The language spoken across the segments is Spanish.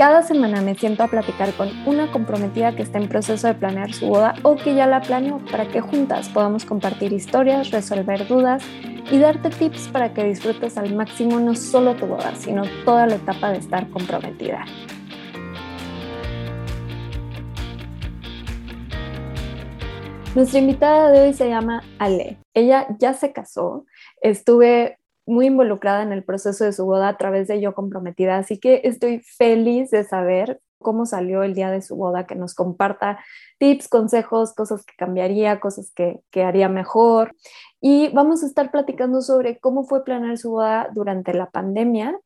Cada semana me siento a platicar con una comprometida que está en proceso de planear su boda o que ya la planeó para que juntas podamos compartir historias, resolver dudas y darte tips para que disfrutes al máximo no solo tu boda, sino toda la etapa de estar comprometida. Nuestra invitada de hoy se llama Ale. Ella ya se casó. Estuve muy involucrada en el proceso de su boda a través de Yo Comprometida, así que estoy feliz de saber cómo salió el día de su boda, que nos comparta tips, consejos, cosas que cambiaría, cosas que, que haría mejor. Y vamos a estar platicando sobre cómo fue planear su boda durante la pandemia.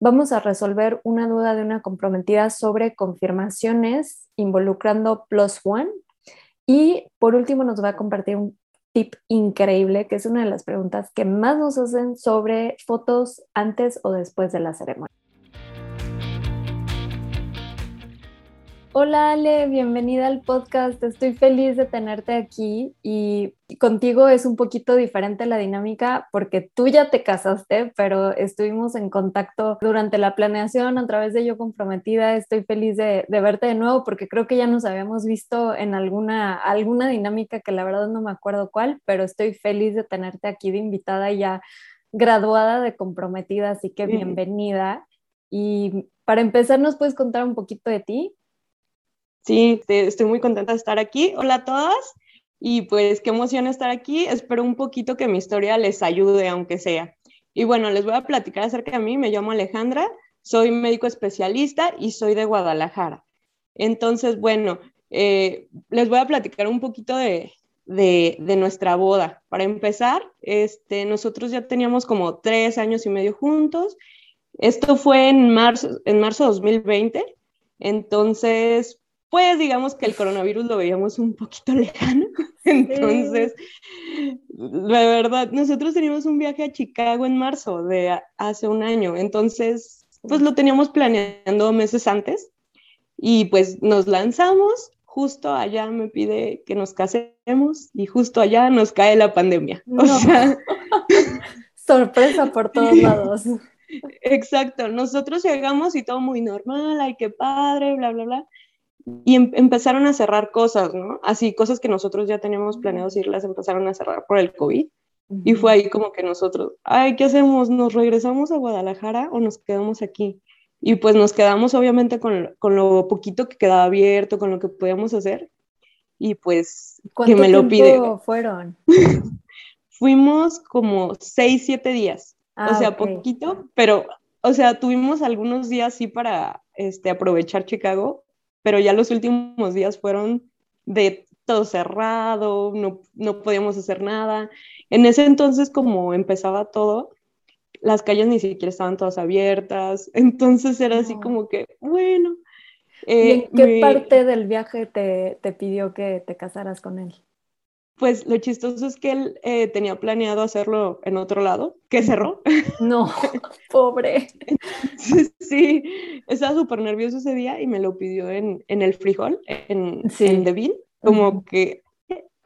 Vamos a resolver una duda de una comprometida sobre confirmaciones involucrando Plus One. Y por último nos va a compartir un tip increíble, que es una de las preguntas que más nos hacen sobre fotos antes o después de la ceremonia. Hola Ale, bienvenida al podcast. Estoy feliz de tenerte aquí y contigo es un poquito diferente la dinámica porque tú ya te casaste, pero estuvimos en contacto durante la planeación a través de Yo Comprometida. Estoy feliz de, verte de nuevo porque creo que ya nos habíamos visto en alguna, alguna dinámica que la verdad no me acuerdo cuál, pero estoy feliz de tenerte aquí de invitada ya graduada de comprometida, así que bienvenida. Y para empezar, ¿nos puedes contar un poquito de ti? Sí, estoy muy contenta de estar aquí. Hola a todas. Y pues qué emoción estar aquí. Espero un poquito que mi historia les ayude, aunque sea. Y bueno, les voy a platicar acerca de mí. Me llamo Alejandra, soy médico especialista y soy de Guadalajara. Entonces, bueno, eh, les voy a platicar un poquito de, de, de, nuestra boda. Para empezar, este, nosotros ya teníamos como tres años y medio juntos. Esto fue en marzo, en marzo de 2020. Entonces, pues digamos que el coronavirus lo veíamos un poquito lejano. Entonces, la verdad, nosotros teníamos un viaje a Chicago en marzo de hace un año. Entonces, pues lo teníamos planeando meses antes y pues nos lanzamos. Justo allá me pide que nos casemos y justo allá nos cae la pandemia. O sea, sorpresa por todos lados. Exacto, nosotros llegamos y todo muy normal, ay, qué padre, bla, bla, bla y em, empezaron a cerrar cosas, ¿no? Así, cosas que nosotros ya teníamos planeados ir, las empezaron a cerrar por el COVID. Y fue ahí como que nosotros, ay, ¿qué hacemos? ¿Nos regresamos a Guadalajara o nos quedamos aquí? Y pues nos quedamos obviamente con, con lo poquito que quedaba abierto, con lo que podíamos hacer. Y pues que me lo pide. fueron? Fuimos como seis, siete días. o ah, sea, poquito, pero, o sea, tuvimos algunos días sí para este, aprovechar Chicago, pero ya los últimos días fueron de todo cerrado, no, no podíamos hacer nada. En ese entonces, como empezaba todo, las calles ni siquiera estaban todas abiertas, entonces era así como que, bueno. ¿Y en eh, qué parte del viaje te, te, pidió que te casaras con él? Pues lo chistoso es que él eh, tenía planeado hacerlo en otro lado, que cerró. No, pobre. sí, estaba súper nervioso ese día y me lo pidió en, en el frijol, en, sí. en Devin, como que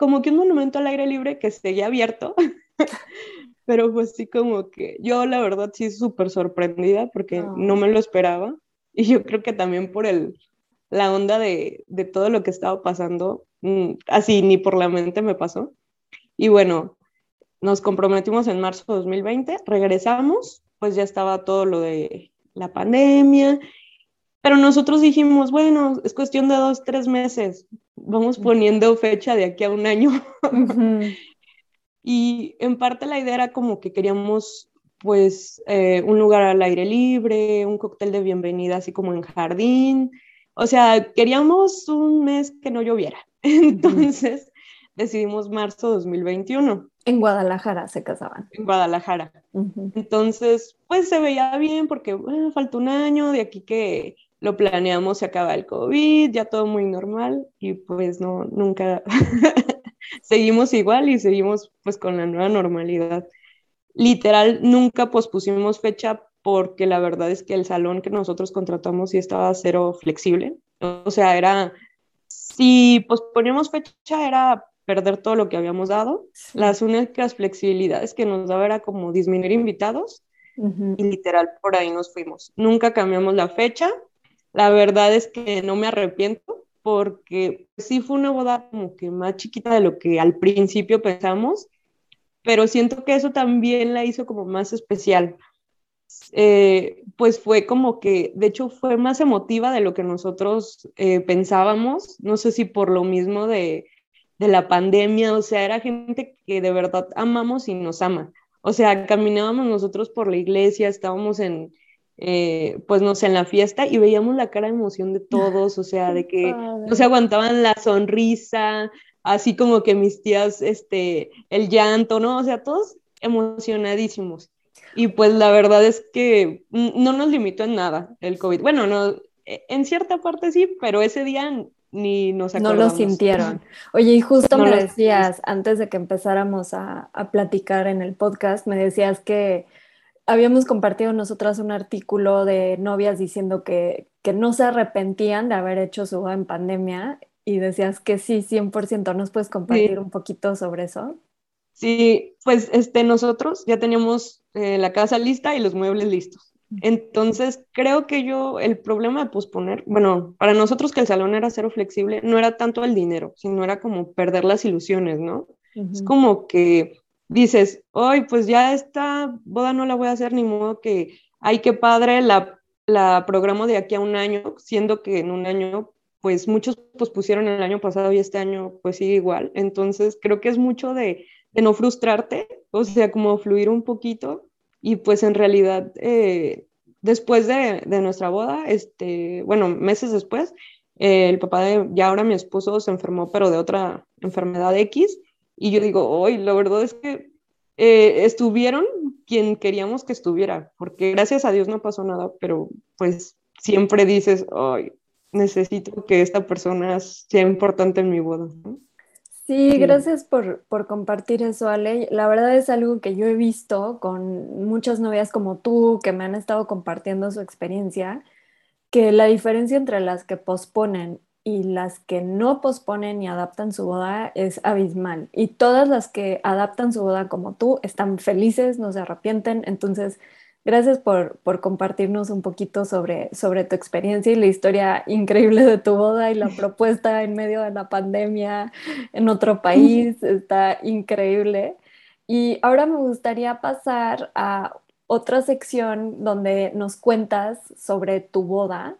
como que un monumento al aire libre que seguía abierto. Pero pues sí, como que yo la verdad sí súper sorprendida porque no me lo esperaba. Y yo creo que también por el, la onda de, de todo lo que estaba pasando, Mm, así ni por la mente me pasó. Y bueno, nos comprometimos en marzo de 2020, regresamos, pues ya estaba todo lo de la pandemia, pero nosotros dijimos, bueno, es cuestión de dos, tres meses, vamos poniendo fecha de aquí a un año. y en parte la idea era como que queríamos pues eh, un lugar al aire libre, un cóctel de bienvenida así como en jardín, o sea, queríamos un mes que no lloviera. Entonces decidimos marzo 2021. En Guadalajara se casaban. En Guadalajara. Entonces, pues se veía bien porque bueno, falta un año, de aquí que lo planeamos, se acaba el COVID, ya todo muy normal y pues no, nunca seguimos igual y seguimos pues con la nueva normalidad. Literal, nunca pospusimos fecha porque la verdad es que el salón que nosotros contratamos sí estaba cero flexible. O sea, era, si posponíamos fecha, era perder todo lo que habíamos dado. Las únicas flexibilidades que nos daba era como disminuir invitados y literal por ahí nos fuimos. Nunca cambiamos la fecha. La verdad es que no me arrepiento porque sí fue una boda como que más chiquita de lo que al principio pensamos, pero siento que eso también la hizo como más especial. Eh, pues fue como que, de hecho, fue más emotiva de lo que nosotros eh, pensábamos, no sé si por lo mismo de, de la pandemia, o sea, era gente que de verdad amamos y nos ama. O sea, caminábamos nosotros por la iglesia, estábamos en, eh, pues no sé, en la fiesta y veíamos la cara de emoción de todos, o sea, de que no se aguantaban la sonrisa, así como que mis tías, este, el llanto, ¿no? O sea, todos emocionadísimos. Y pues la verdad es que no nos limitó en nada el COVID. Bueno, no, e, en cierta parte sí, pero ese día ni nos acordamos. No lo sintieron. Oye, y justo me decías, antes de que empezáramos a, a, platicar en el podcast, me decías que habíamos compartido nosotras un artículo de novias diciendo que, que no se arrepentían de haber hecho su boda en pandemia y decías que sí, 100%. ¿Nos puedes compartir un poquito sobre eso? Sí, pues este, nosotros ya teníamos eh, la casa lista y los muebles listos. Entonces, creo que yo, el problema de posponer, bueno, para nosotros que el salón era cero flexible, no era tanto el dinero, sino era como perder las ilusiones, ¿no? Es como que dices, hoy pues ya esta boda no la voy a hacer, ni modo que, ay, qué padre, la, la programo de aquí a un año, siendo que en un año, pues muchos pospusieron el año pasado y este año pues sigue igual. Entonces, creo que es mucho de, de no frustrarte, o sea, como fluir un poquito y pues en realidad, eh, después de, nuestra boda, este, bueno, meses después, eh, el papá de ya ahora mi esposo se enfermó, pero de otra enfermedad X. Y yo digo, hoy la verdad es que eh, estuvieron quien queríamos que estuviera, porque gracias a Dios no pasó nada, pero pues siempre dices, hoy necesito que esta persona sea importante en mi boda. Sí, gracias por, compartir eso, Ale. La verdad es algo que yo he visto con muchas novias como tú que me han estado compartiendo su experiencia, que la diferencia entre las que posponen y las que no posponen y adaptan su boda es abismal. Y todas las que adaptan su boda como tú están felices, no se arrepienten. Entonces, Gracias por, compartirnos un poquito sobre, sobre tu experiencia y la historia increíble de tu boda y la propuesta en medio de la pandemia en otro país. Está increíble. Y ahora me gustaría pasar a otra sección donde nos cuentas sobre tu boda,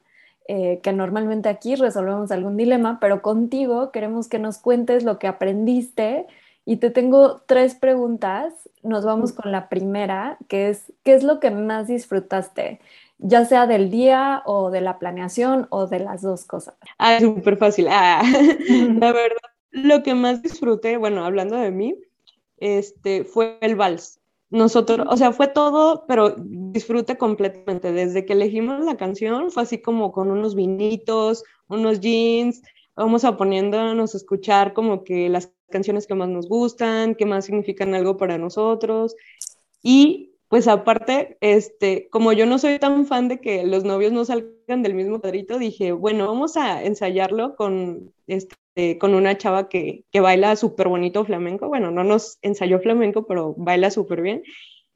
eh, que normalmente aquí resolvemos algún dilema, pero contigo queremos que nos cuentes lo que aprendiste y te tengo tres preguntas. Nos vamos con la primera, que es, ¿qué es lo que más disfrutaste? Ya sea del día o de la planeación o de las dos cosas. Ah, súper fácil. Ah, la verdad, lo que más disfruté, bueno, hablando de mí, este, fue el vals. Nosotros, o sea, fue todo, pero disfruté completamente. Desde que elegimos la canción, fue así como con unos vinitos, unos jeans, vamos a poniéndonos a escuchar como que las canciones que más nos gustan, que más significan algo para nosotros. Y pues aparte, este, como yo no soy tan fan de que los novios no salgan del mismo cuadrito, dije, bueno, vamos a ensayarlo con, este, con una chava que, que baila súper bonito flamenco. Bueno, no nos ensayó flamenco, pero baila súper bien.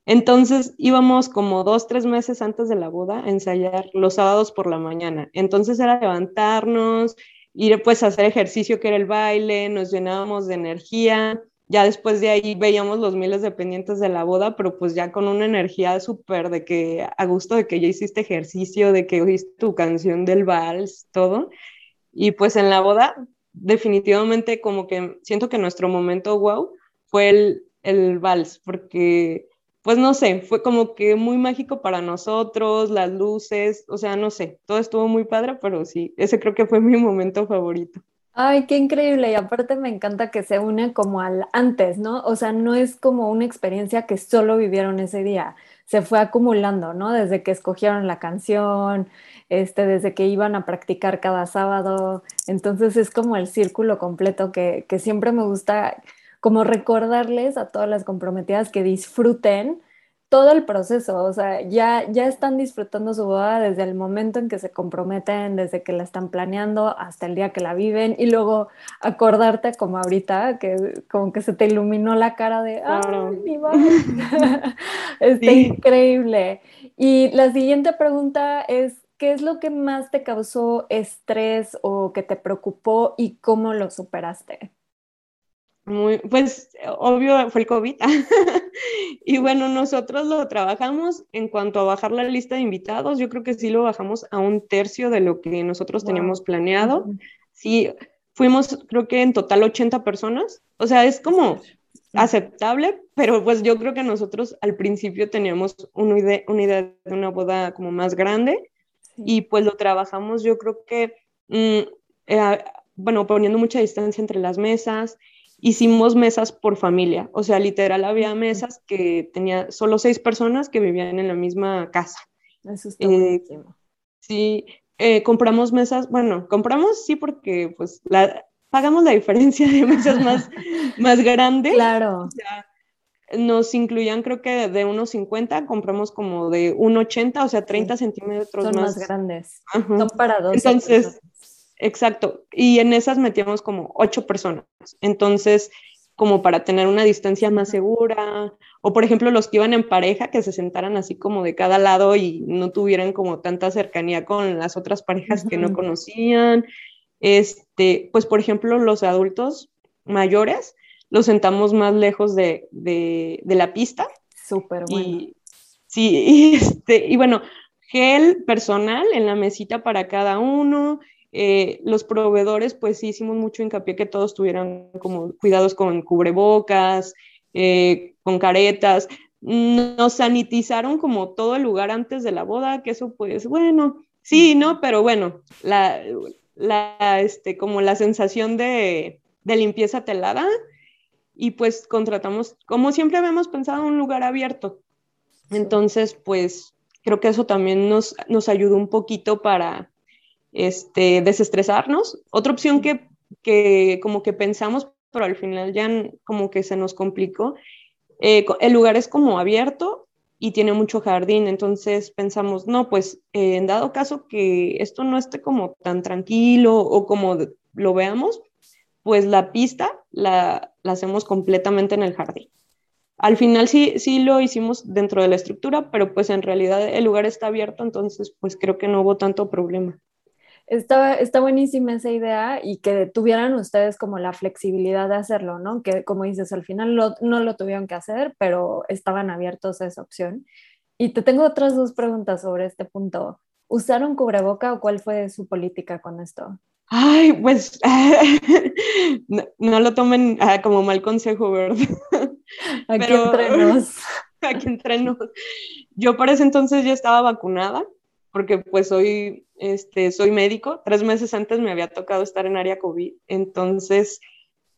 Entonces íbamos como dos, tres meses antes de la boda a ensayar los sábados por la mañana. Entonces era levantarnos, ir pues a hacer ejercicio que era el baile, nos llenábamos de energía, ya después de ahí veíamos los miles de pendientes de la boda, pero pues ya con una energía súper de que a gusto de que ya hiciste ejercicio, de que oíste tu canción del vals, todo. Y pues en la boda definitivamente como que siento que nuestro momento wow fue el, el vals, porque pues no sé, fue como que muy mágico para nosotros, las luces, o sea, no sé, todo estuvo muy padre, pero sí, ese creo que fue mi momento favorito. Ay, qué increíble. Y aparte me encanta que se une como al antes, ¿no? O sea, no es como una experiencia que solo vivieron ese día. Se fue acumulando, ¿no? Desde que escogieron la canción, este, desde que iban a practicar cada sábado. Entonces es como el círculo completo que, que siempre me gusta como recordarles a todas las comprometidas que disfruten todo el proceso, o sea, ya, ya están disfrutando su boda desde el momento en que se comprometen, desde que la están planeando hasta el día que la viven y luego acordarte como ahorita, que como que se te iluminó la cara de, ¡ay, mi boda! Está increíble. Y la siguiente pregunta es, ¿qué es lo que más te causó estrés o que te preocupó y cómo lo superaste? Muy, pues obvio fue el COVID. y bueno, nosotros lo trabajamos en cuanto a bajar la lista de invitados. Yo creo que sí lo bajamos a un tercio de lo que nosotros teníamos planeado. Sí, fuimos creo que en total 80 personas. O sea, es como aceptable, pero pues yo creo que nosotros al principio teníamos una idea, una idea de una boda como más grande y pues lo trabajamos yo creo que, mm, eh, bueno, poniendo mucha distancia entre las mesas hicimos mesas por familia, o sea, literal había mesas que tenía solo seis personas que vivían en la misma casa. Eso está eh, Sí, eh, compramos mesas, bueno, compramos sí porque pues la, pagamos la diferencia de mesas más, más grandes. Claro. nos incluían creo que de, unos 50, compramos como de 1,80, o sea, 30 centímetros Son más, grandes. Son para dos. Entonces, Exacto. Y en esas metíamos como ocho personas. Entonces, como para tener una distancia más segura. O, por ejemplo, los que iban en pareja, que se sentaran así como de cada lado y no tuvieran como tanta cercanía con las otras parejas que no conocían. Este, pues, por ejemplo, los adultos mayores los sentamos más lejos de, la pista. Súper bueno. Y, sí, y, este, y bueno, gel personal en la mesita para cada uno, eh, los proveedores, pues sí hicimos mucho hincapié que todos tuvieran como cuidados con cubrebocas, eh, con caretas. Nos sanitizaron como todo el lugar antes de la boda, que eso pues bueno, sí, ¿no? Pero bueno, la, la este, como la sensación de, de limpieza telada y pues contratamos, como siempre habíamos pensado, un lugar abierto. Entonces, pues creo que eso también nos, nos ayudó un poquito para, este, desestresarnos. Otra opción que, que como que pensamos, pero al final ya como que se nos complicó, eh, el lugar es como abierto y tiene mucho jardín, entonces pensamos, no, pues eh, en dado caso que esto no esté como tan tranquilo o como lo veamos, pues la pista la, la hacemos completamente en el jardín. Al final sí, sí lo hicimos dentro de la estructura, pero pues en realidad el lugar está abierto, entonces pues creo que no hubo tanto problema. Está, está buenísima esa idea y que tuvieran ustedes como la flexibilidad de hacerlo, ¿no? Que como dices, al final no lo tuvieron que hacer, pero estaban abiertos a esa opción. Y te tengo otras dos preguntas sobre este punto. ¿Usaron cubreboca o cuál fue su política con esto? Ay, pues no, lo tomen ah, como mal consejo, ¿verdad? Aquí entre nos. Aquí entre nos. Yo para ese entonces ya estaba vacunada, porque pues soy, este, soy médico. Tres meses antes me había tocado estar en área COVID, entonces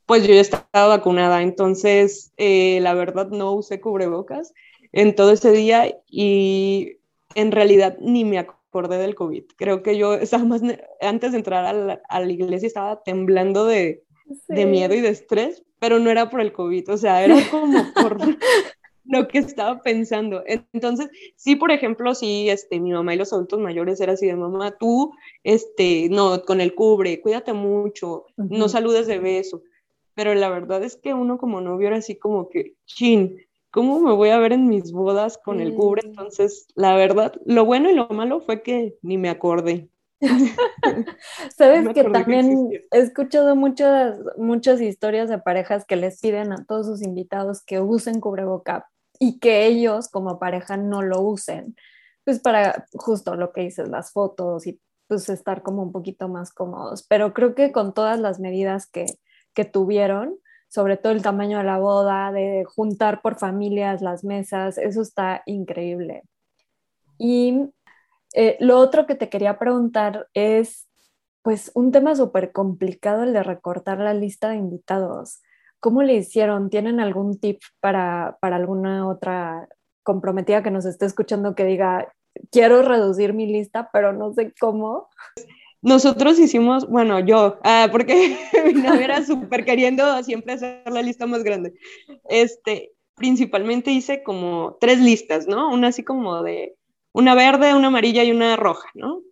pues yo ya estaba vacunada, entonces eh, la verdad no usé cubrebocas en todo ese día y en realidad ni me acordé del COVID. Creo que yo estaba más, antes de entrar a la, a la iglesia estaba temblando de, de, miedo y de estrés, pero no era por el COVID, o sea, era como por, lo que estaba pensando. Entonces, sí, por ejemplo, sí, este, mi mamá y los adultos mayores era así de mamá, tú, este, no, con el cubre, cuídate mucho, no saludes de beso. Pero la verdad es que uno como novio era así como que, chin, ¿cómo me voy a ver en mis bodas con el cubre? Entonces, la verdad, lo bueno y lo malo fue que ni me acordé. Sabes que también he escuchado muchas, muchas historias de parejas que les piden a todos sus invitados que usen cubreboca y que ellos como pareja no lo usen, pues para justo lo que dices, las fotos y pues estar como un poquito más cómodos. Pero creo que con todas las medidas que, que tuvieron, sobre todo el tamaño de la boda, de juntar por familias las mesas, eso está increíble. Y eh, lo otro que te quería preguntar es, pues, un tema súper complicado el de recortar la lista de invitados. ¿Cómo le hicieron? ¿Tienen algún tip para, para alguna otra comprometida que nos esté escuchando que diga, quiero reducir mi lista, pero no sé cómo? Nosotros hicimos, bueno, yo, ah, porque mi novia era súper queriendo siempre hacer la lista más grande. Este, principalmente hice como tres listas, ¿no? Una así como de una verde, una amarilla y una roja, ¿no?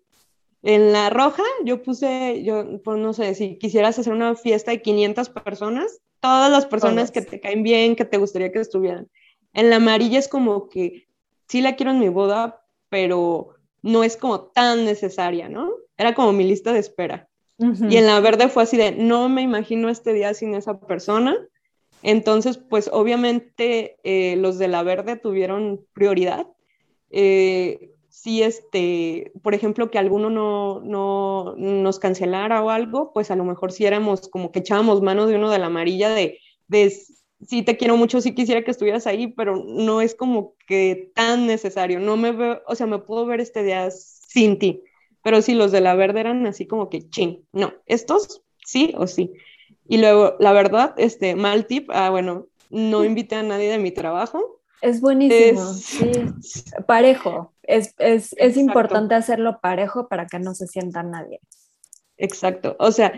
En la roja yo puse, yo pues no sé, si quisieras hacer una fiesta de 500 personas, todas las personas que te caen bien, que te gustaría que estuvieran. En la amarilla es como que sí la quiero en mi boda, pero no es como tan necesaria, ¿no? Era como mi lista de espera. Y en la verde fue así de, no me imagino este día sin esa persona. Entonces, pues obviamente eh, los de la verde tuvieron prioridad. Eh, si este, por ejemplo, que alguno no, no nos cancelara o algo, pues a lo mejor si éramos como que echábamos mano de uno de la amarilla de, de sí te quiero mucho, sí quisiera que estuvieras ahí, pero no es como que tan necesario. No me veo, o sea, me puedo ver este día sin ti. Pero sí, los de la verde eran así como que, ching, no, estos sí o sí. Y luego, la verdad, este, mal tip, ah, bueno, no invité a nadie de mi trabajo. Es buenísimo, sí. Parejo. Es, es, es importante hacerlo parejo para que no se sienta nadie. Exacto. O sea,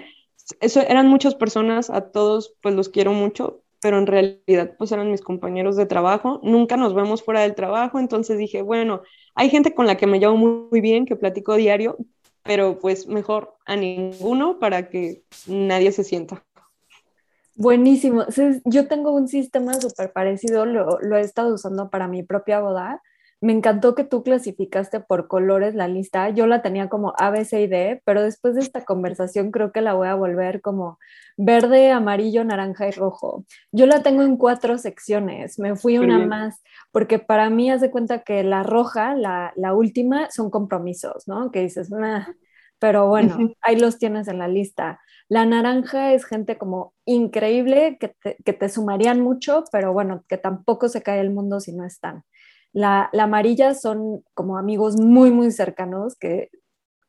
eso eran muchas personas, a todos pues los quiero mucho, pero en realidad pues eran mis compañeros de trabajo, nunca nos vemos fuera del trabajo, entonces dije, bueno, hay gente con la que me llevo muy, bien, que platico diario, pero pues mejor a ninguno para que nadie se sienta. Buenísimo. Yo tengo un sistema súper parecido, lo, lo, he estado usando para mi propia boda me encantó que tú clasificaste por colores la lista. Yo la tenía como A, B, C y D, pero después de esta conversación creo que la voy a volver como verde, amarillo, naranja y rojo. Yo la tengo en cuatro secciones. Me fui una más porque para mí hace cuenta que la roja, la, última, son compromisos, ¿no? Que dices, pero bueno, ahí los tienes en la lista. La naranja es gente como increíble que te, que te sumarían mucho, pero bueno, que tampoco se cae el mundo si no están. La, amarilla son como amigos muy, muy cercanos que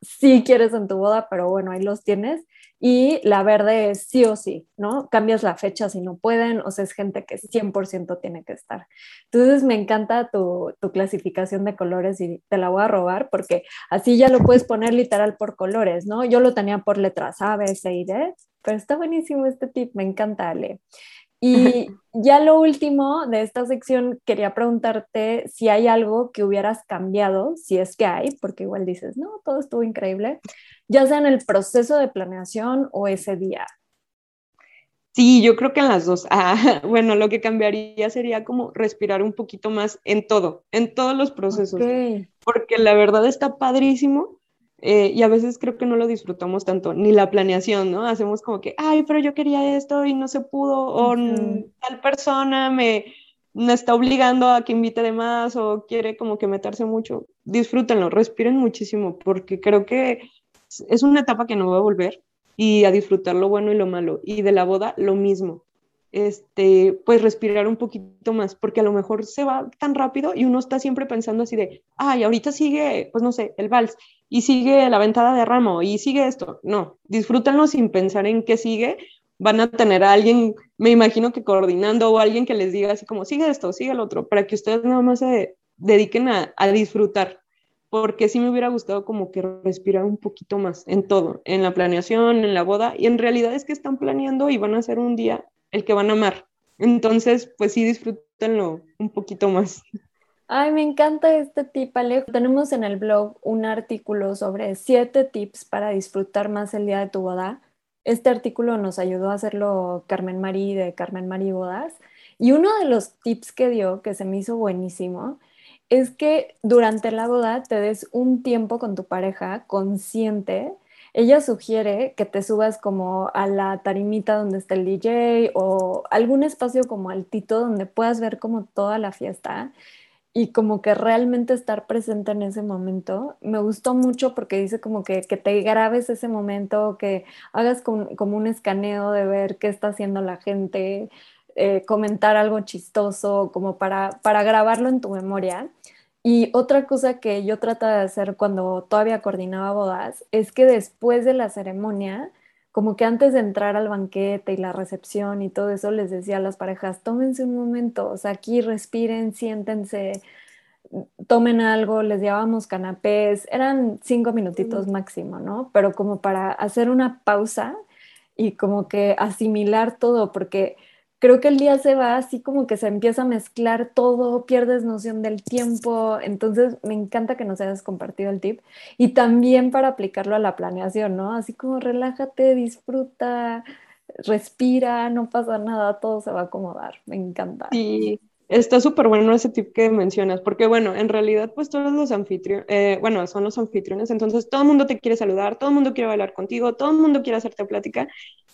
sí quieres en tu boda, pero bueno, ahí los tienes. Y la verde es sí o sí, ¿no? Cambias la fecha si no pueden, o sea, es gente que 100% tiene que estar. Entonces me encanta tu, tu, clasificación de colores y te la voy a robar porque así ya lo puedes poner literal por colores, ¿no? Yo lo tenía por letras A, B, C y D, pero está buenísimo este tip, me encanta, Ale. Y ya lo último de esta sección, quería preguntarte si hay algo que hubieras cambiado, si es que hay, porque igual dices, no, todo estuvo increíble, ya sea en el proceso de planeación o ese día. Sí, yo creo que en las dos. Ah, bueno, lo que cambiaría sería como respirar un poquito más en todo, en todos los procesos. Porque la verdad está padrísimo eh, y a veces creo que no lo disfrutamos tanto, ni la planeación, ¿no? Hacemos como que, ay, pero yo quería esto y no se pudo, o tal persona me, me está obligando a que invite de más o quiere como que meterse mucho. Disfrútenlo, respiren muchísimo, porque creo que es una etapa que no va a volver y a disfrutar lo bueno y lo malo. Y de la boda, lo mismo este, pues respirar un poquito más, porque a lo mejor se va tan rápido y uno está siempre pensando así de, ay, ahorita sigue, pues no sé, el vals, y sigue la ventada de ramo, y sigue esto. No, disfrútenlo sin pensar en qué sigue. Van a tener a alguien, me imagino que coordinando o alguien que les diga así como, sigue esto, sigue el otro, para que ustedes nada más se dediquen a, disfrutar porque sí me hubiera gustado como que respirar un poquito más en todo, en la planeación, en la boda, y en realidad es que están planeando y van a hacer un día el que van a amar. Entonces, pues sí, disfrútenlo un poquito más. Ay, me encanta este tip, Alejo. Tenemos en el blog un artículo sobre siete tips para disfrutar más el día de tu boda. Este artículo nos ayudó a hacerlo Carmen Marí de Carmen Marí Bodas. Y uno de los tips que dio, que se me hizo buenísimo, es que durante la boda te des un tiempo con tu pareja consciente ella sugiere que te subas como a la tarimita donde está el DJ o algún espacio como altito donde puedas ver como toda la fiesta y como que realmente estar presente en ese momento. Me gustó mucho porque dice como que, que te grabes ese momento, que hagas como, un escaneo de ver qué está haciendo la gente, eh, comentar algo chistoso, como para, para grabarlo en tu memoria. Y otra cosa que yo trataba de hacer cuando todavía coordinaba bodas es que después de la ceremonia, como que antes de entrar al banquete y la recepción y todo eso, les decía a las parejas, tómense un momento, o sea, aquí respiren, siéntense, tomen algo, les llevábamos canapés, eran cinco minutitos máximo, ¿no? Pero como para hacer una pausa y como que asimilar todo, porque creo que el día se va así como que se empieza a mezclar todo, pierdes noción del tiempo, entonces me encanta que nos hayas compartido el tip y también para aplicarlo a la planeación, ¿no? Así como relájate, disfruta, respira, no pasa nada, todo se va a acomodar, me encanta. Sí, Está súper bueno ese tip que mencionas, porque bueno, en realidad pues todos los anfitriones, eh, bueno, son los anfitriones, entonces todo el mundo te quiere saludar, todo el mundo quiere bailar contigo, todo el mundo quiere hacerte plática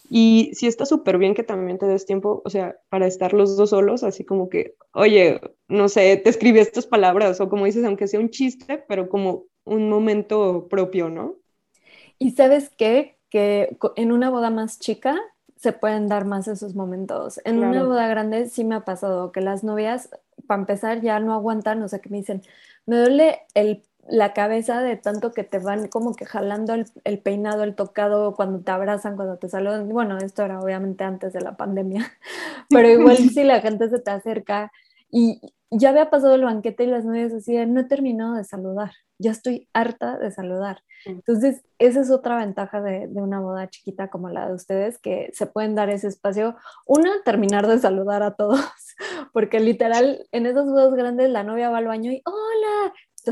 y sí está súper bien que también te des tiempo, o sea, para estar los dos solos, así como que, oye, no sé, te escribí estas palabras o como dices, aunque sea un chiste, pero como un momento propio, ¿no? Y sabes qué, que en una boda más chica se pueden dar más esos momentos. En una boda grande sí me ha pasado que las novias, para empezar, ya no aguantan, o sea, que me dicen, me duele el, la cabeza de tanto que te van como que jalando el, el, peinado, el tocado, cuando te abrazan, cuando te saludan. Bueno, esto era obviamente antes de la pandemia, pero igual si la gente se te acerca y ya había pasado el banquete y las novias decían, no he terminado de saludar, ya estoy harta de saludar. Entonces, esa es otra ventaja de, de, una boda chiquita como la de ustedes, que se pueden dar ese espacio. Una, terminar de saludar a todos, porque literal en esas bodas grandes la novia va al baño y, hola,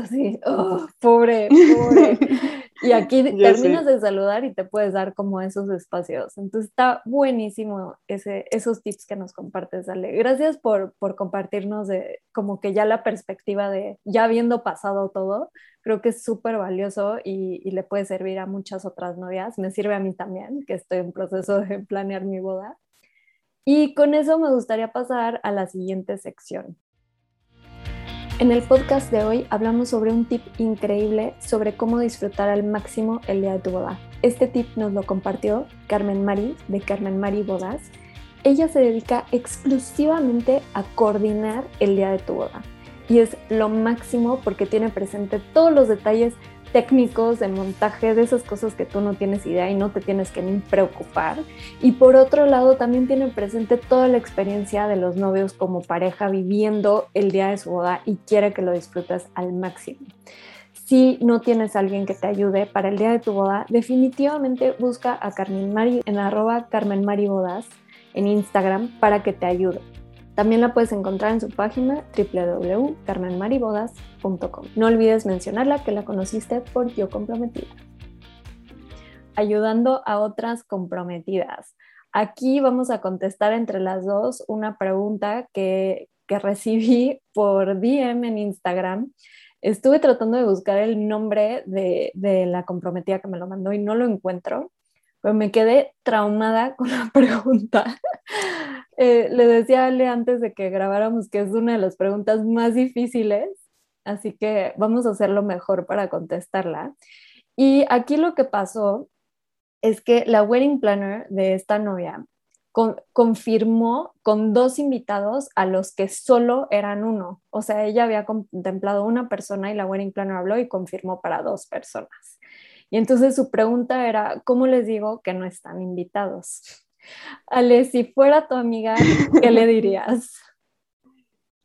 así, oh, pobre, pobre. Y aquí terminas de saludar y te puedes dar como esos espacios. Entonces está buenísimo ese, esos tips que nos compartes, Ale. Gracias por, por compartirnos de como que ya la perspectiva de ya habiendo pasado todo. Creo que es súper valioso y, y le puede servir a muchas otras novias. Me sirve a mí también, que estoy en proceso de planear mi boda. Y con eso me gustaría pasar a la siguiente sección. En el podcast de hoy hablamos sobre un tip increíble sobre cómo disfrutar al máximo el día de tu boda. Este tip nos lo compartió Carmen Mari de Carmen Mari Bodas. Ella se dedica exclusivamente a coordinar el día de tu boda y es lo máximo porque tiene presente todos los detalles técnicos de montaje, de esas cosas que tú no tienes idea y no te tienes que ni preocupar. Y por otro lado, también tiene presente toda la experiencia de los novios como pareja viviendo el día de su boda y quiere que lo disfrutes al máximo. Si no tienes alguien que te ayude para el día de tu boda, definitivamente busca a Carmen Mari en arroba Carmen Mari Bodas en Instagram para que te ayude. También la puedes encontrar en su página www.carmenmaribodas.com. No olvides mencionarla que la conociste por Yo Comprometida. Ayudando a otras comprometidas. Aquí vamos a contestar entre las dos una pregunta que, que recibí por DM en Instagram. Estuve tratando de buscar el nombre de, de la comprometida que me lo mandó y no lo encuentro pero me quedé traumada con la pregunta. Eh, le decía a Ale antes de que grabáramos que es una de las preguntas más difíciles, así que vamos a hacer lo mejor para contestarla. Y aquí lo que pasó es que la wedding planner de esta novia confirmó con dos invitados a los que solo eran uno. O sea, ella había contemplado una persona y la wedding planner habló y confirmó para dos personas. Y entonces su pregunta era, ¿cómo les digo que no están invitados? Ale, si fuera tu amiga, ¿qué le dirías?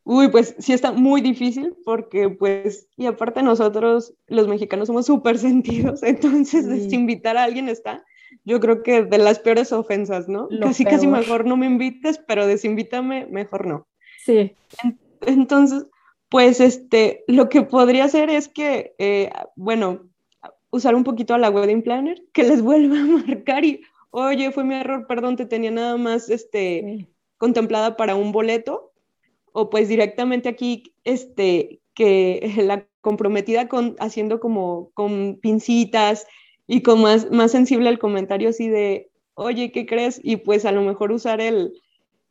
Uy, pues sí está muy difícil porque pues, y aparte nosotros los mexicanos somos súper sentidos, entonces desinvitar a alguien está, yo creo que de las peores ofensas, ¿no? casi, casi mejor no me invites, pero desinvítame, mejor no. Sí. Entonces, pues este, lo que podría hacer es que, eh, bueno, usar un poquito a la wedding planner, que les vuelva a marcar y, oye, fue mi error, perdón, te tenía nada más este, contemplada para un boleto, o pues directamente aquí, este, que la comprometida con, haciendo como con pincitas y con más, más sensible al comentario así de, oye, ¿qué crees? Y pues a lo mejor usar el,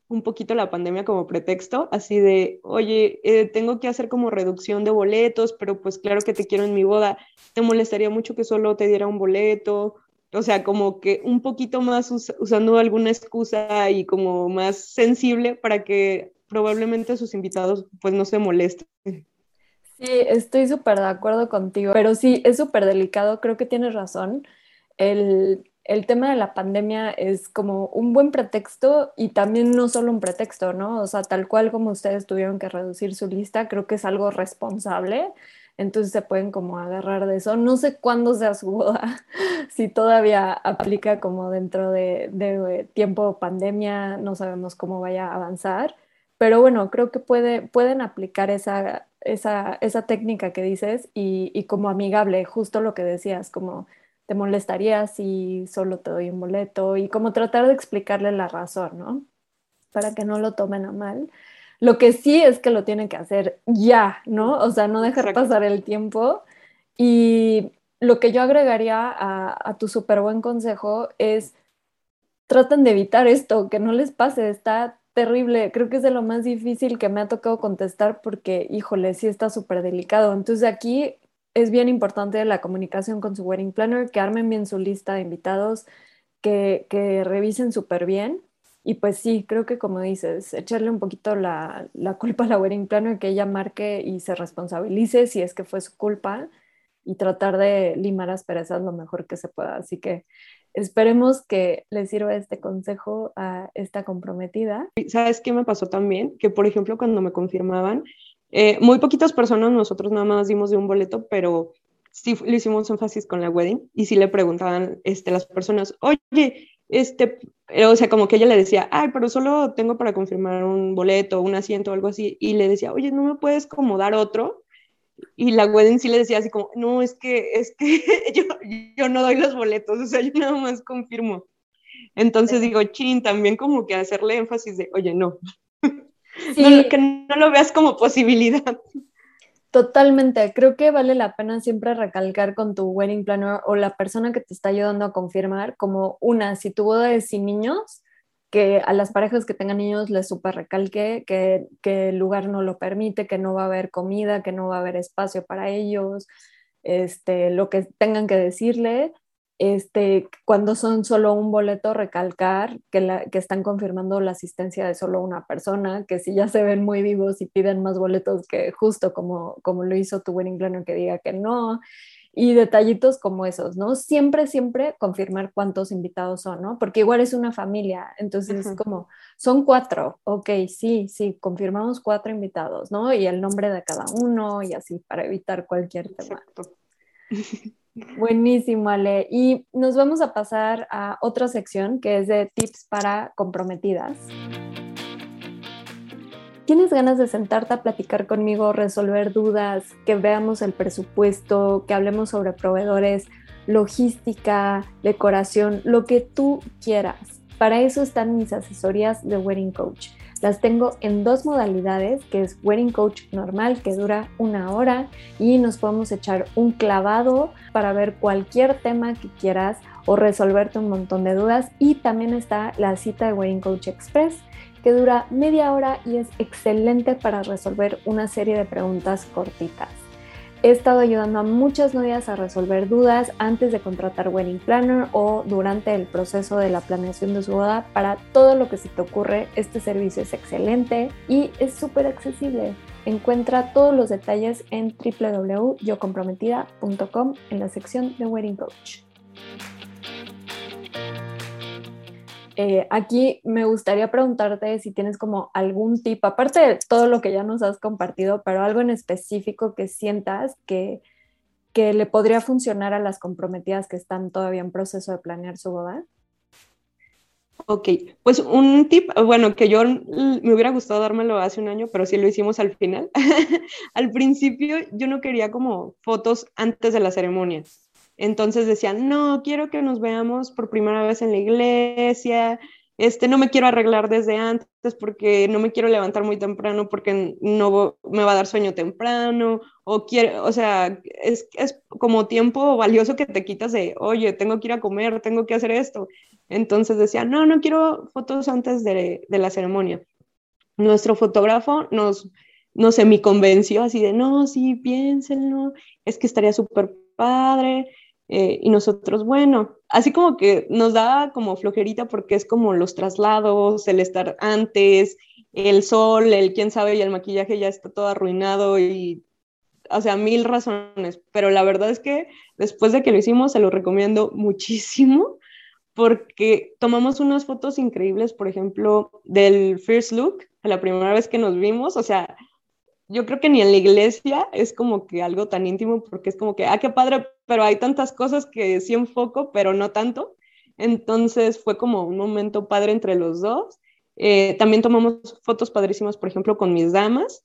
un poquito la pandemia como pretexto, así de, oye, eh, tengo que hacer como reducción de boletos, pero pues claro que te quiero en mi boda, ¿te molestaría mucho que solo te diera un boleto? O sea, como que un poquito más usando alguna excusa y como más sensible para que probablemente sus invitados pues no se molesten. Sí, estoy súper de acuerdo contigo, pero sí, es súper delicado, creo que tienes razón. El, el tema de la pandemia es como un buen pretexto y también no solo un pretexto, ¿no? O sea, tal cual como ustedes tuvieron que reducir su lista, creo que es algo responsable. entonces se pueden como agarrar de eso. No sé cuándo sea su boda, si todavía aplica como dentro de, tiempo pandemia, no sabemos cómo vaya a avanzar, pero bueno, creo que puede, pueden aplicar esa, esa, esa técnica que dices y como amigable, justo lo que decías, como te molestaría si solo te doy un boleto y como tratar de explicarle la razón, ¿no? Para que no lo tomen a mal. Lo que sí es que lo tienen que hacer ya, ¿no? O sea, no dejar pasar el tiempo. Y lo que yo agregaría a, tu súper buen consejo es, traten de evitar esto, que no les pase, está terrible. Creo que es de lo más difícil que me ha tocado contestar porque, híjole, sí está súper delicado. Entonces aquí es bien importante la comunicación con su wedding planner, que armen bien su lista de invitados, que, que revisen súper bien y pues sí, creo que como dices, echarle un poquito la, culpa a la wedding planner, que ella marque y se responsabilice si es que fue su culpa y tratar de limar asperezas lo mejor que se pueda. Así que esperemos que le sirva este consejo a esta comprometida. ¿Sabes qué me pasó también? Que por ejemplo cuando me confirmaban, eh, muy poquitas personas, nosotros nada más dimos de un boleto, pero sí le hicimos énfasis con la wedding y sí le preguntaban este, las personas, oye, este, o sea, como que ella le decía, ay, pero solo tengo para confirmar un boleto, un asiento o algo así, y le decía, oye, ¿no me puedes como dar otro? Y la wedding sí le decía así como, no, es que, es que yo, yo no doy los boletos, o sea, yo nada más confirmo. Entonces digo, chin, también como que hacerle énfasis de, oye, no. No que no lo veas como posibilidad. Totalmente, creo que vale la pena siempre recalcar con tu wedding planner o la persona que te está ayudando a confirmar, como una, si tu boda es sin niños, que a las parejas que tengan niños les super recalque que, que el lugar no lo permite, que no va a haber comida, que no va a haber espacio para ellos, este, lo que tengan que decirle este, cuando son solo un boleto, recalcar que, la, que están confirmando la asistencia de solo una persona, que si ya se ven muy vivos y piden más boletos que justo como, como lo hizo tu wedding planner que diga que no, y detallitos como esos, ¿no? Siempre, siempre confirmar cuántos invitados son, ¿no? Porque igual es una familia, entonces es como, son cuatro, ok, sí, sí, confirmamos cuatro invitados, ¿no? Y el nombre de cada uno y así para evitar cualquier tema. Buenísimo, Ale. Y nos vamos a pasar a otra sección que es de tips para comprometidas. ¿Tienes ganas de sentarte a platicar conmigo, resolver dudas, que veamos el presupuesto, que hablemos sobre proveedores, logística, decoración, lo que tú quieras? Para eso están mis asesorías de Wedding Coach. Las tengo en dos modalidades, que es Wedding Coach normal, que dura una hora, y nos podemos echar un clavado para ver cualquier tema que quieras o resolverte un montón de dudas. Y también está la cita de Wedding Coach Express, que dura media hora y es excelente para resolver una serie de preguntas cortitas. He estado ayudando a muchas novias a resolver dudas antes de contratar Wedding Planner o durante el proceso de la planeación de su boda. Para todo lo que se te ocurre, este servicio es excelente y es súper accesible. Encuentra todos los detalles en www.yocomprometida.com en la sección de Wedding Coach. Eh, aquí me gustaría preguntarte si tienes como algún tip, aparte de todo lo que ya nos has compartido, pero algo en específico que sientas que, que le podría funcionar a las comprometidas que están todavía en proceso de planear su boda. Ok, pues un tip, bueno, que yo me hubiera gustado dármelo hace un año, pero sí lo hicimos al final. al principio yo no quería como fotos antes de la ceremonia. Entonces decían, no, quiero que nos veamos por primera vez en la iglesia, este, no me quiero arreglar desde antes porque no me quiero levantar muy temprano porque no me va a dar sueño temprano, o quiero, o sea, es, es como tiempo valioso que te quitas de, oye, tengo que ir a comer, tengo que hacer esto. Entonces decían, no, no quiero fotos antes de, de la ceremonia. Nuestro fotógrafo nos, no sé, me convenció así de, no, sí, piénsenlo, es que estaría súper padre, eh, y nosotros, bueno, así como que nos da como flojerita porque es como los traslados, el estar antes, el sol, el quién sabe y el maquillaje ya está todo arruinado y, o sea, mil razones. Pero la verdad es que después de que lo hicimos, se lo recomiendo muchísimo porque tomamos unas fotos increíbles, por ejemplo, del first look, la primera vez que nos vimos, o sea, yo creo que ni en la iglesia es como que algo tan íntimo porque es como que, ah, qué padre, pero hay tantas cosas que sí enfoco, pero no tanto. Entonces fue como un momento padre entre los dos. Eh, también tomamos fotos padrísimas, por ejemplo, con mis damas.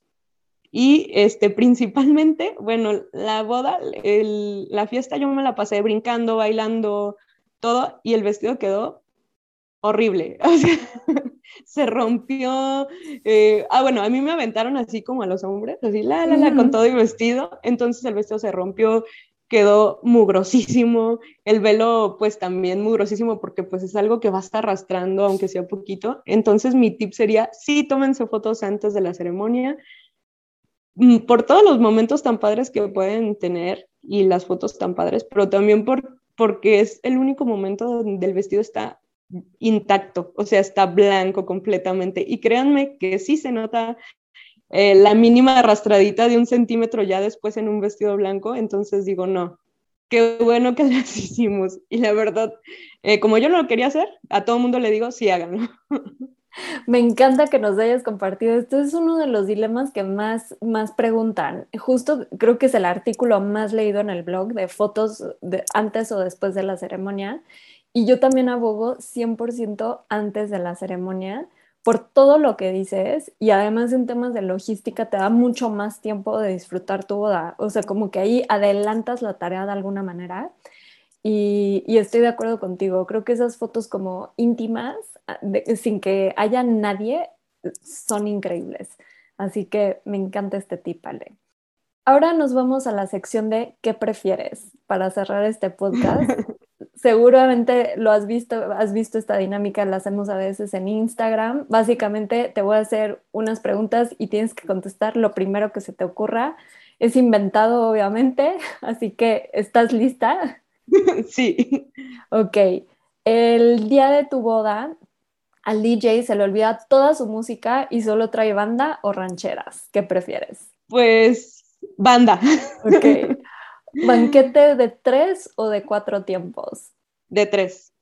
Y este, principalmente, bueno, la boda, la fiesta yo me la pasé brincando, bailando, todo, y el vestido quedó horrible. se rompió. Eh, ah, bueno, a mí me aventaron así como a los hombres, así, la, la, la, con todo el vestido. Entonces el vestido se rompió, quedó mugrosísimo. El velo, pues también mugrosísimo, porque pues es algo que va a estar arrastrando, aunque sea poquito. Entonces mi tip sería, sí, tómense fotos antes de la ceremonia. Mm, por todos los momentos tan padres que pueden tener y las fotos tan padres, pero también por, porque es el único momento donde el vestido está intacto, o sea, está blanco completamente. Y créanme que sí se nota eh, la mínima arrastradita de un centímetro ya después en un vestido blanco, entonces digo, no, qué bueno que las hicimos. Y la verdad, eh, como yo no lo quería hacer, a todo mundo le digo, sí, háganlo. Me encanta que nos hayas compartido. Esto es uno de los dilemas que más, más preguntan. Justo creo que es el artículo más leído en el blog de fotos de antes o después de la ceremonia. Y yo también abogo 100% antes de la ceremonia por todo lo que dices y además en temas de logística te da mucho más tiempo de disfrutar tu boda. O sea, como que ahí adelantas la tarea de alguna manera. Y, estoy de acuerdo contigo. Creo que esas fotos como íntimas, ah, sin que haya nadie, son increíbles. Así que me encanta este tip, Ale. Ahora nos vamos a la sección de ¿qué prefieres? Para cerrar este podcast. seguramente lo has visto, has visto esta dinámica, la hacemos a veces en Instagram. Básicamente te voy a hacer unas preguntas y tienes que contestar lo primero que se te ocurra. Es inventado, obviamente, así que ¿estás lista? Sí. Ok. El día de tu boda, al DJ se le olvida toda su música y solo trae banda o rancheras. ¿Qué prefieres? Pues banda. Ok. ¿Banquete de tres o de cuatro tiempos? De tres.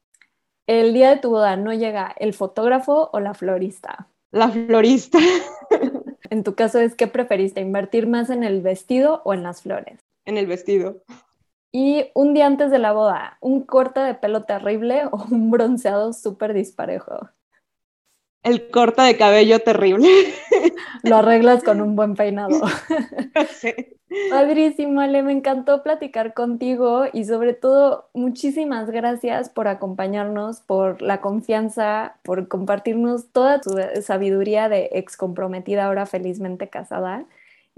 El día de tu boda no llega el fotógrafo o la florista. La florista. en tu caso es qué preferiste, invertir más en el vestido o en las flores. En el vestido. Y un día antes de la boda, un corte de pelo terrible o un bronceado súper disparejo. El corte de cabello terrible. Lo arreglas con un buen peinado. Sí. Padrísimo, Ale, me encantó platicar contigo y sobre todo muchísimas gracias por acompañarnos, por la confianza, por compartirnos toda tu sabiduría de ex comprometida, ahora felizmente casada.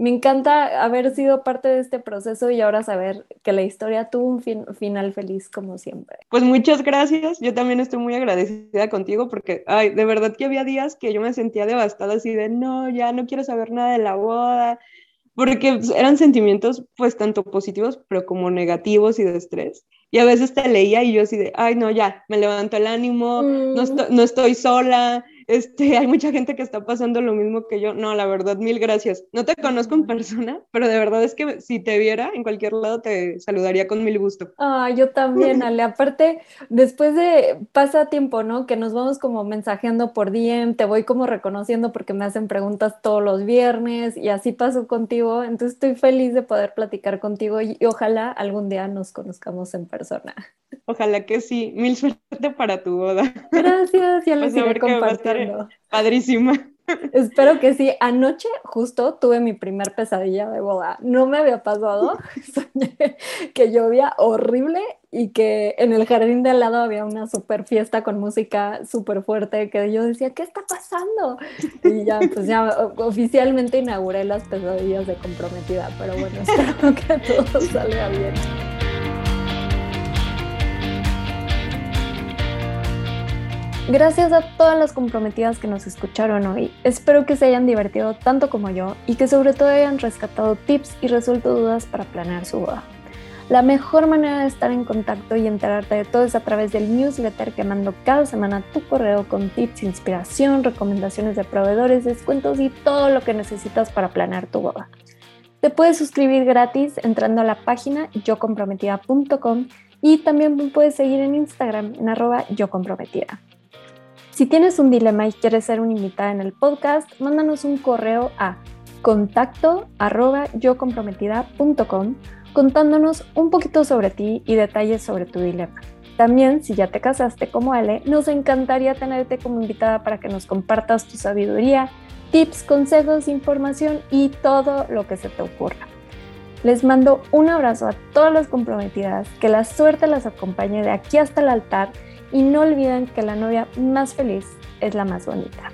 Me encanta haber sido parte de este proceso y ahora saber que la historia tuvo un final feliz como siempre. Pues muchas gracias. Yo también estoy muy agradecida contigo porque, ay, de verdad que había días que yo me sentía devastada así de, no, ya no quiero saber nada de la boda, porque eran sentimientos pues tanto positivos pero como negativos y de estrés. Y a veces te leía y yo así de, ay, no, ya, me levanto el ánimo, no, mm. no estoy sola, este, hay mucha gente que está pasando lo mismo que yo. No, la verdad, mil gracias. No te conozco en persona, pero de verdad es que si te viera en cualquier lado te saludaría con mil gusto. Ah, yo también, Ale. Aparte, después de pasa tiempo, ¿no? Que nos vamos como mensajeando por DM, te voy como reconociendo porque me hacen preguntas todos los viernes y así pasó contigo. Entonces estoy feliz de poder platicar contigo y, ojalá algún día nos conozcamos en persona. Ojalá que sí. Mil suerte para tu boda. Gracias, ya lo compartiendo. Padrísima. Espero que sí. Anoche justo tuve mi primer pesadilla de boda. No me había pasado. Soñé que llovía horrible y que en el jardín de al lado había una super fiesta con música súper fuerte que yo decía, ¿qué está pasando? Y ya, pues ya oficialmente inauguré las pesadillas de comprometida. Pero bueno, espero que todo salga bien. Gracias a todas las comprometidas que nos escucharon hoy. Espero que se hayan divertido tanto como yo y que sobre todo hayan rescatado tips y resuelto dudas para planear su boda. La mejor manera de estar en contacto y enterarte de todo es a través del newsletter que mando cada semana tu correo con tips, inspiración, recomendaciones de proveedores, descuentos y todo lo que necesitas para planear tu boda. Te puedes suscribir gratis entrando a la página yocomprometida.com y también puedes seguir en Instagram en arroba yocomprometida. Si tienes un dilema y quieres ser una invitada en el podcast, mándanos un correo a contacto arroba yocomprometida.com contándonos un poquito sobre ti y detalles sobre tu dilema. También, si ya te casaste como Ale, nos encantaría tenerte como invitada para que nos compartas tu sabiduría, tips, consejos, información y todo lo que se te ocurra. Les mando un abrazo a todas las comprometidas, que la suerte las acompañe de aquí hasta el altar y no olviden que la novia más feliz es la más bonita.